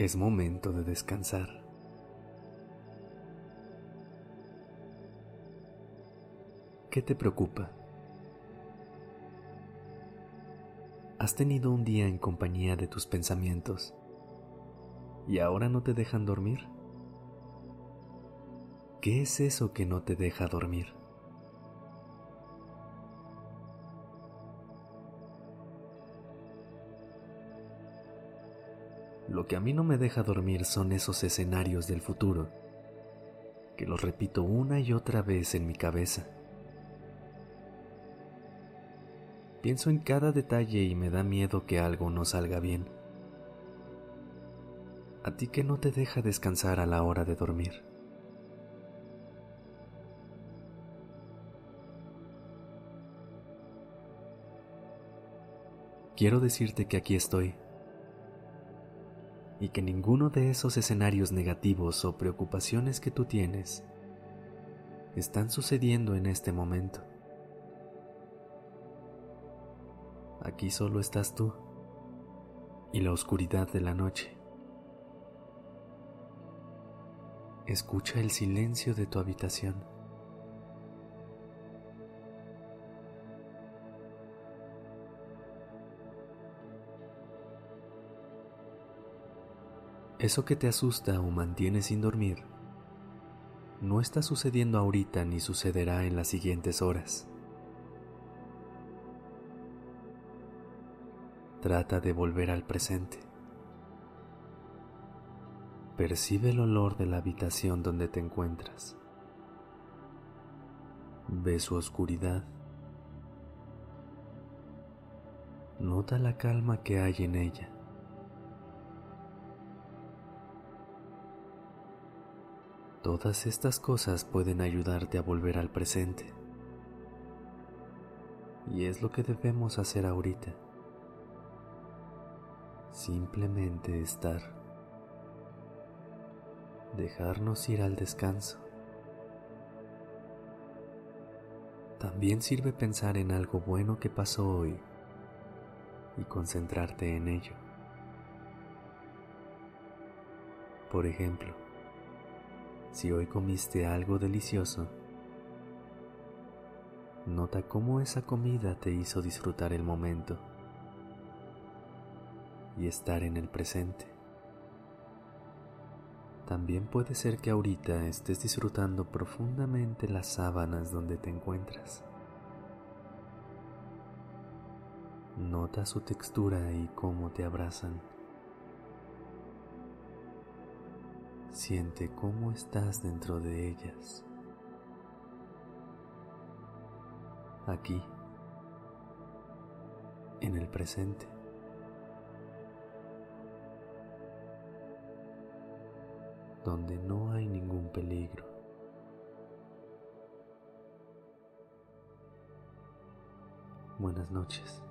Es momento de descansar. ¿Qué te preocupa? Has tenido un día en compañía de tus pensamientos y ahora no te dejan dormir. ¿Qué es eso que no te deja dormir? Lo que a mí no me deja dormir son esos escenarios del futuro, que los repito una y otra vez en mi cabeza. Pienso en cada detalle y me da miedo que algo no salga bien. A ti que no te deja descansar a la hora de dormir. Quiero decirte que aquí estoy y que ninguno de esos escenarios negativos o preocupaciones que tú tienes están sucediendo en este momento. Aquí solo estás tú y la oscuridad de la noche. Escucha el silencio de tu habitación. Eso que te asusta o mantiene sin dormir no está sucediendo ahorita ni sucederá en las siguientes horas. Trata de volver al presente. Percibe el olor de la habitación donde te encuentras. Ve su oscuridad. Nota la calma que hay en ella. Todas estas cosas pueden ayudarte a volver al presente. Y es lo que debemos hacer ahorita. Simplemente estar. Dejarnos ir al descanso. También sirve pensar en algo bueno que pasó hoy y concentrarte en ello. Por ejemplo, si hoy comiste algo delicioso, nota cómo esa comida te hizo disfrutar el momento y estar en el presente. También puede ser que ahorita estés disfrutando profundamente las sábanas donde te encuentras. Nota su textura y cómo te abrazan. Siente cómo estás dentro de ellas. Aquí, en el presente. donde no hay ningún peligro. Buenas noches.